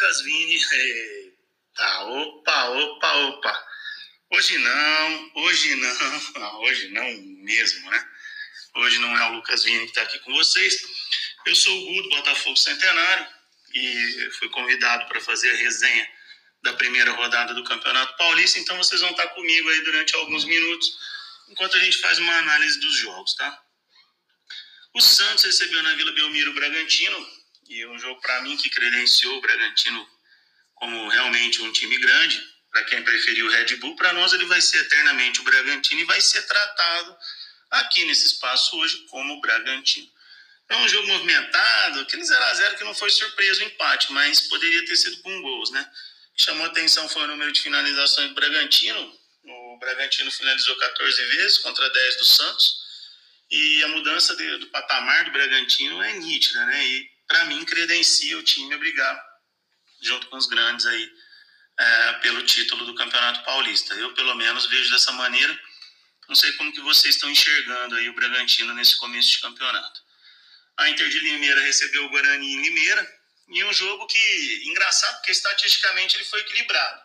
Lucas Vini. Eita, opa, opa, opa. Hoje não, hoje não, hoje não mesmo, né? Hoje não é o Lucas Vini que está aqui com vocês. Eu sou o Gudo, Botafogo Centenário, e fui convidado para fazer a resenha da primeira rodada do Campeonato Paulista, então vocês vão estar comigo aí durante alguns minutos, enquanto a gente faz uma análise dos jogos, tá? O Santos recebeu na Vila Belmiro Bragantino, e um jogo para mim que credenciou o Bragantino como realmente um time grande, para quem preferiu o Red Bull, para nós ele vai ser eternamente o Bragantino e vai ser tratado aqui nesse espaço hoje como o Bragantino. É um jogo movimentado, aquele 0x0 que não foi surpresa o empate, mas poderia ter sido com gols, né? Chamou atenção foi o número de finalizações do Bragantino. O Bragantino finalizou 14 vezes contra 10 do Santos. E a mudança do patamar do Bragantino é nítida, né? E para mim credencia o time a brigar junto com os grandes aí é, pelo título do Campeonato Paulista. Eu pelo menos vejo dessa maneira. Não sei como que vocês estão enxergando aí o Bragantino nesse começo de campeonato. A Inter de Limeira recebeu o Guarani em Limeira, e um jogo que, engraçado, porque estatisticamente ele foi equilibrado.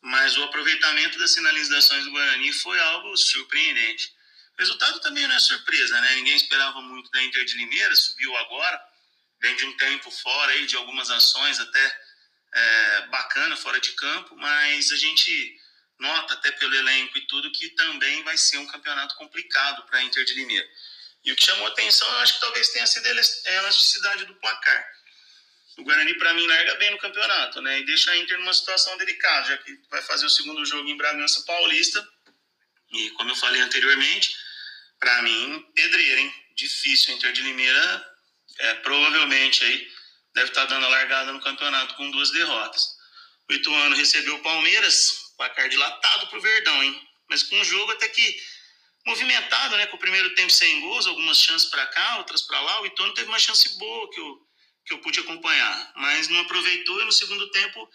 Mas o aproveitamento das sinalizações do Guarani foi algo surpreendente. O resultado também não é surpresa, né? Ninguém esperava muito da Inter de Limeira, subiu agora, vem de um tempo fora aí, de algumas ações até é, bacana fora de campo, mas a gente nota até pelo elenco e tudo que também vai ser um campeonato complicado para a Inter de Limeira. E o que chamou atenção, eu acho que talvez tenha sido a elasticidade do placar o Guarani, para mim, larga bem no campeonato, né? E deixa a Inter numa situação delicada, já que vai fazer o segundo jogo em Bragança Paulista. E, como eu falei anteriormente, para mim, pedreira, hein? Difícil. A Inter de Limeira, é, provavelmente, aí, deve estar tá dando a largada no campeonato com duas derrotas. O Ituano recebeu o Palmeiras, placar dilatado pro Verdão, hein? Mas com um jogo até que movimentado, né? Com o primeiro tempo sem gols, algumas chances para cá, outras para lá. O Ituano teve uma chance boa, que o que eu pude acompanhar, mas não aproveitou e no segundo tempo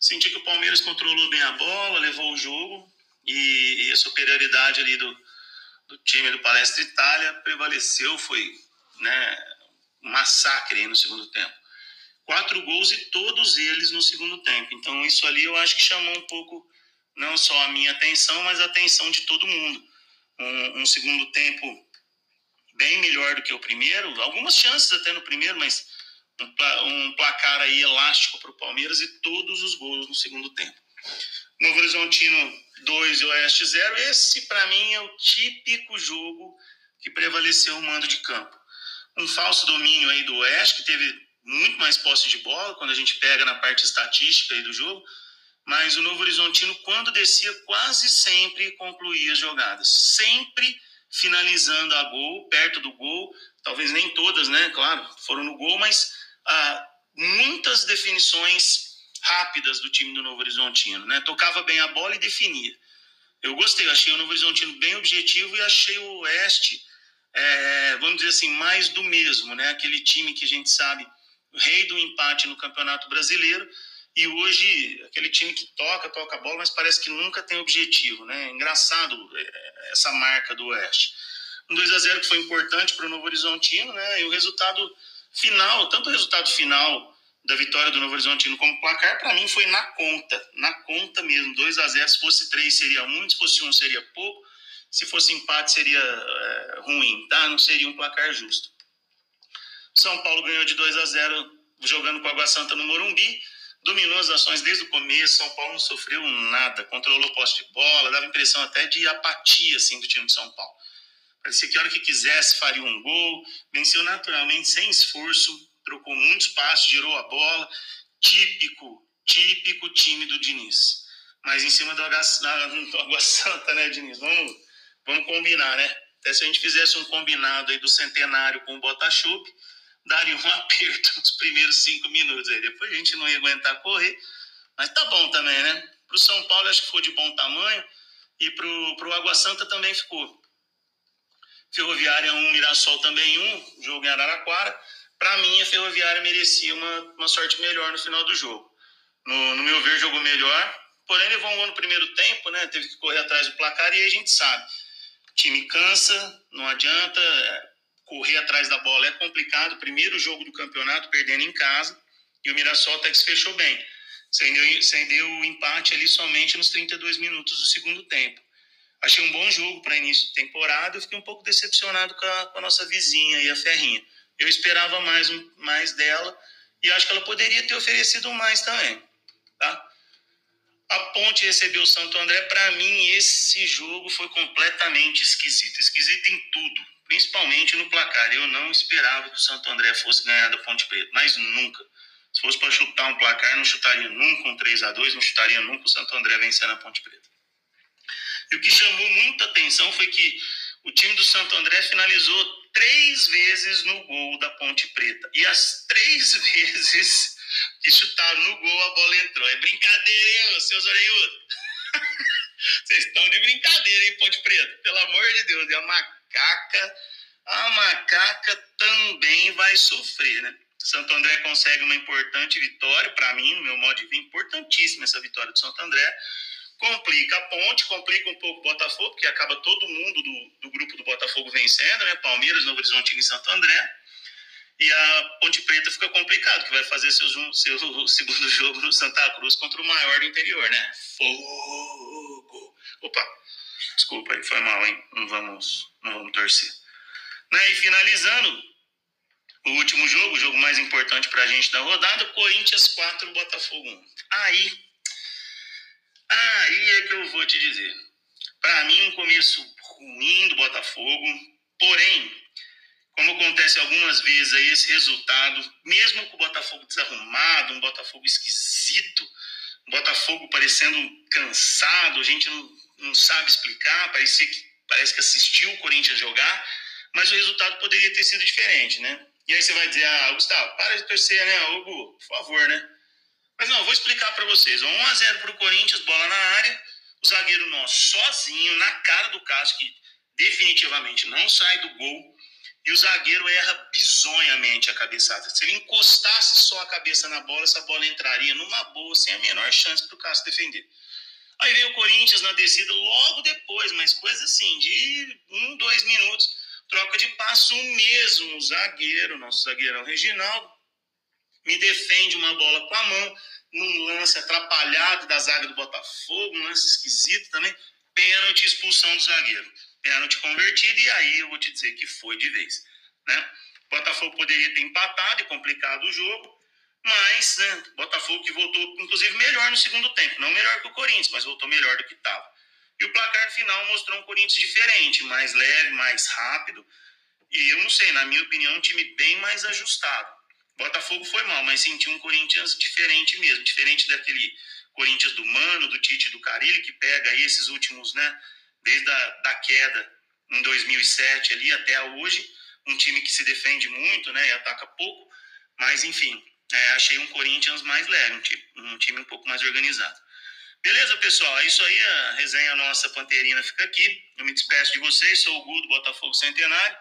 senti que o Palmeiras controlou bem a bola, levou o jogo e, e a superioridade ali do, do time do Palestra Itália prevaleceu, foi né, um massacre no segundo tempo. Quatro gols e todos eles no segundo tempo. Então isso ali eu acho que chamou um pouco não só a minha atenção, mas a atenção de todo mundo. Um, um segundo tempo bem melhor do que o primeiro, algumas chances até no primeiro, mas um placar aí elástico para o Palmeiras e todos os gols no segundo tempo. Novo Horizontino 2 e Oeste 0. Esse, para mim, é o típico jogo que prevaleceu o mando de campo. Um falso domínio aí do Oeste, que teve muito mais posse de bola quando a gente pega na parte estatística aí do jogo, mas o Novo Horizontino, quando descia, quase sempre concluía as jogadas. Sempre finalizando a gol, perto do gol, talvez nem todas, né? Claro, foram no gol, mas ah, muitas definições rápidas do time do Novo Horizontino, né? Tocava bem a bola e definia. Eu gostei, achei o Novo Horizontino bem objetivo e achei o Oeste, é, vamos dizer assim, mais do mesmo, né? Aquele time que a gente sabe, rei do empate no Campeonato Brasileiro, e hoje aquele time que toca, toca a bola, mas parece que nunca tem objetivo, né? Engraçado é, essa marca do Oeste. Um 2 a 0 que foi importante para o Novo Horizontino, né? E o resultado final, tanto o resultado final da vitória do Novo Horizontino como placar, para mim foi na conta, na conta mesmo. 2 a 0 se fosse 3 seria muito, se fosse 1 seria pouco, se fosse empate seria é, ruim, tá? Não seria um placar justo. São Paulo ganhou de 2 a 0 jogando com a Água Santa no Morumbi, dominou as ações desde o começo, São Paulo não sofreu nada, controlou o poste de bola, dava impressão até de apatia assim, do time de São Paulo. Parecia que a hora que quisesse faria um gol, venceu naturalmente, sem esforço, trocou muitos passos, girou a bola. Típico, típico time do Diniz. Mas em cima do Água, Santa, né, Diniz? Vamos, vamos combinar, né? Até se a gente fizesse um combinado aí do centenário com o Botachup, daria um aperto nos primeiros cinco minutos aí. Depois a gente não ia aguentar correr. Mas tá bom também, né? Pro São Paulo acho que foi de bom tamanho e pro, pro Água Santa também ficou. Ferroviária 1, Mirassol também 1, jogo em Araraquara. Para mim, a Ferroviária merecia uma, uma sorte melhor no final do jogo. No, no meu ver, jogou melhor, porém levou um gol no primeiro tempo, né? Teve que correr atrás do placar e aí a gente sabe. Time cansa, não adianta, é, correr atrás da bola é complicado. Primeiro jogo do campeonato, perdendo em casa. E o Mirassol até que se fechou bem. Acendeu o empate ali somente nos 32 minutos do segundo tempo. Achei um bom jogo para início de temporada. Eu fiquei um pouco decepcionado com a, com a nossa vizinha e a Ferrinha. Eu esperava mais, mais dela e acho que ela poderia ter oferecido mais também. Tá? A Ponte recebeu o Santo André. Para mim, esse jogo foi completamente esquisito. Esquisito em tudo, principalmente no placar. Eu não esperava que o Santo André fosse ganhar da Ponte Preta, mas nunca. Se fosse para chutar um placar, não chutaria nunca um 3 a 2 não chutaria nunca o Santo André vencendo a Ponte Preta. E o que chamou muita atenção foi que o time do Santo André finalizou três vezes no gol da Ponte Preta. E as três vezes que chutaram no gol, a bola entrou. É brincadeira, hein, seus orelhudos? Vocês estão de brincadeira, hein, Ponte Preta? Pelo amor de Deus. E a macaca, a macaca também vai sofrer, né? Santo André consegue uma importante vitória, para mim, no meu modo de ver, importantíssima essa vitória do Santo André complica a ponte, complica um pouco o Botafogo, porque acaba todo mundo do, do grupo do Botafogo vencendo, né? Palmeiras, Novo Horizonte e Santo André. E a Ponte Preta fica complicado, que vai fazer seu, seu segundo jogo no Santa Cruz contra o maior do interior, né? Fogo! Opa, desculpa aí, foi mal, hein? Não vamos, não vamos torcer. Né? E finalizando, o último jogo, o jogo mais importante para a gente da rodada, Corinthians 4, Botafogo 1. Aí Aí é que eu vou te dizer. Para mim, um começo ruim do Botafogo, porém, como acontece algumas vezes aí, esse resultado, mesmo com o Botafogo desarrumado, um Botafogo esquisito, um Botafogo parecendo cansado, a gente não, não sabe explicar, parece que, parece que assistiu o Corinthians jogar, mas o resultado poderia ter sido diferente, né? E aí você vai dizer, ah, Gustavo, para de torcer, né? Hugo, por favor, né? Mas não, vou explicar para vocês. 1 a 0 para o Corinthians, bola na área. O zagueiro nosso sozinho, na cara do Cássio, que definitivamente não sai do gol. E o zagueiro erra bizonhamente a cabeçada. Se ele encostasse só a cabeça na bola, essa bola entraria numa boa, sem a menor chance para o Cássio defender. Aí veio o Corinthians na descida logo depois, mas coisa assim, de um, dois minutos, troca de passo, o mesmo zagueiro, nosso zagueirão Reginaldo, me defende uma bola com a mão, num lance atrapalhado da zaga do Botafogo, um lance esquisito também, pênalti expulsão do zagueiro. Pênalti convertido, e aí eu vou te dizer que foi de vez. Né? Botafogo poderia ter empatado e complicado o jogo, mas né, Botafogo que voltou, inclusive, melhor no segundo tempo. Não melhor que o Corinthians, mas voltou melhor do que estava. E o placar final mostrou um Corinthians diferente, mais leve, mais rápido. E eu não sei, na minha opinião, um time bem mais ajustado. Botafogo foi mal, mas sentiu um Corinthians diferente mesmo, diferente daquele Corinthians do Mano, do Tite do Carilli, que pega aí esses últimos, né, desde a da queda em 2007 ali até hoje, um time que se defende muito, né, e ataca pouco, mas enfim, é, achei um Corinthians mais leve, um time, um time um pouco mais organizado. Beleza, pessoal? É isso aí, a resenha nossa Panterina fica aqui. Eu me despeço de vocês, sou o Gudo Botafogo Centenário.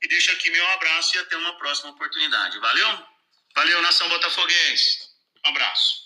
E deixo aqui meu abraço e até uma próxima oportunidade. Valeu? Valeu, nação botafoguense. Um abraço.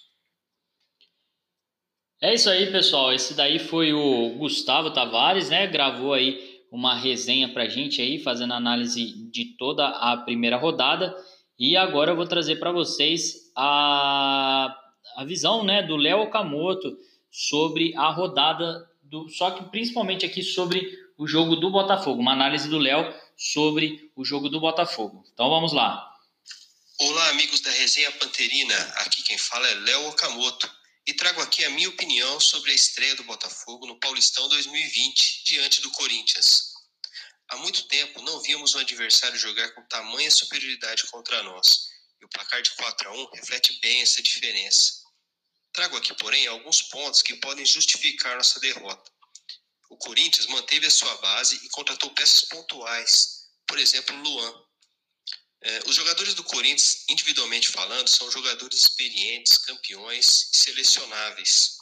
É isso aí, pessoal. Esse daí foi o Gustavo Tavares, né? Gravou aí uma resenha pra gente aí, fazendo análise de toda a primeira rodada. E agora eu vou trazer para vocês a, a visão, né, do Léo Okamoto sobre a rodada do, só que principalmente aqui sobre o jogo do Botafogo, uma análise do Léo sobre o jogo do Botafogo. Então vamos lá. Olá, amigos da Resenha Panterina. Aqui quem fala é Léo Okamoto e trago aqui a minha opinião sobre a estreia do Botafogo no Paulistão 2020 diante do Corinthians. Há muito tempo não víamos um adversário jogar com tamanha superioridade contra nós, e o placar de 4 a 1 reflete bem essa diferença. Trago aqui, porém, alguns pontos que podem justificar nossa derrota. O Corinthians manteve a sua base e contratou peças pontuais, por exemplo, Luan, os jogadores do Corinthians, individualmente falando, são jogadores experientes, campeões e selecionáveis.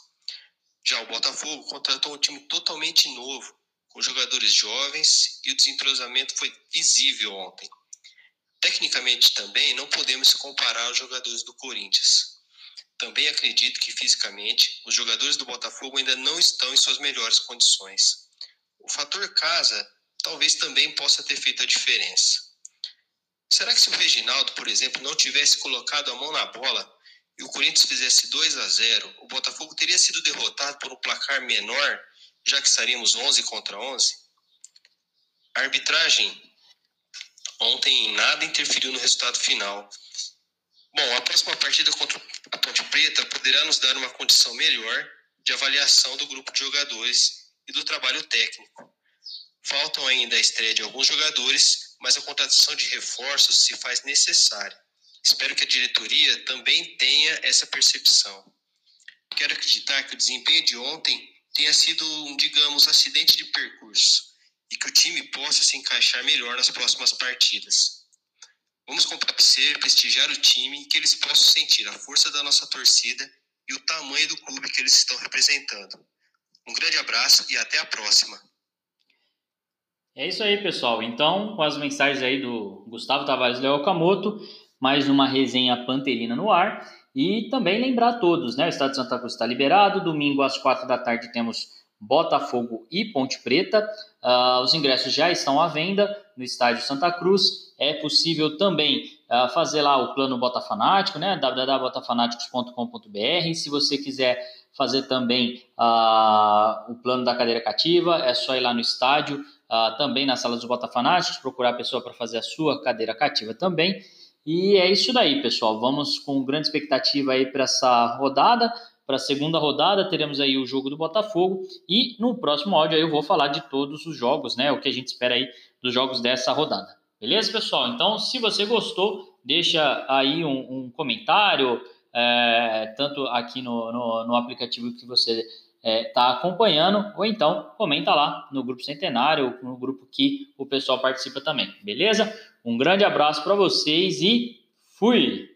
Já o Botafogo contratou um time totalmente novo, com jogadores jovens e o desentrosamento foi visível ontem. Tecnicamente também não podemos comparar aos jogadores do Corinthians. Também acredito que fisicamente os jogadores do Botafogo ainda não estão em suas melhores condições. O fator casa talvez também possa ter feito a diferença. Será que se o Reginaldo, por exemplo, não tivesse colocado a mão na bola e o Corinthians fizesse 2 a 0, o Botafogo teria sido derrotado por um placar menor, já que estaríamos 11 contra 11? A arbitragem ontem nada interferiu no resultado final. Bom, a próxima partida contra a Ponte Preta poderá nos dar uma condição melhor de avaliação do grupo de jogadores e do trabalho técnico. Faltam ainda a estreia de alguns jogadores, mas a contratação de reforços se faz necessária. Espero que a diretoria também tenha essa percepção. Quero acreditar que o desempenho de ontem tenha sido um, digamos, acidente de percurso e que o time possa se encaixar melhor nas próximas partidas. Vamos comparecer, prestigiar o time que eles possam sentir a força da nossa torcida e o tamanho do clube que eles estão representando. Um grande abraço e até a próxima. É isso aí, pessoal. Então, com as mensagens aí do Gustavo Tavares Léo Okamoto, mais uma resenha panterina no ar. E também lembrar a todos, né? O Estado de Santa Cruz está liberado. Domingo às quatro da tarde temos Botafogo e Ponte Preta. Uh, os ingressos já estão à venda no estádio Santa Cruz. É possível também uh, fazer lá o plano Botafanático, né? www.botafanáticos.com.br. Se você quiser fazer também uh, o plano da cadeira cativa, é só ir lá no estádio, também na sala dos Botafanáticos, procurar a pessoa para fazer a sua cadeira cativa também. E é isso daí, pessoal. Vamos com grande expectativa aí para essa rodada. Para a segunda rodada, teremos aí o jogo do Botafogo e no próximo áudio eu vou falar de todos os jogos, né? O que a gente espera aí dos jogos dessa rodada. Beleza, pessoal? Então, se você gostou, deixa aí um, um comentário, é, tanto aqui no, no, no, aplicativo que você está é, tá acompanhando, ou então comenta lá no grupo Centenário, no grupo que o pessoal participa também, beleza? Um grande abraço para vocês e fui!